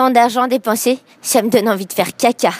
Tant d'argent dépensé, ça me donne envie de faire caca.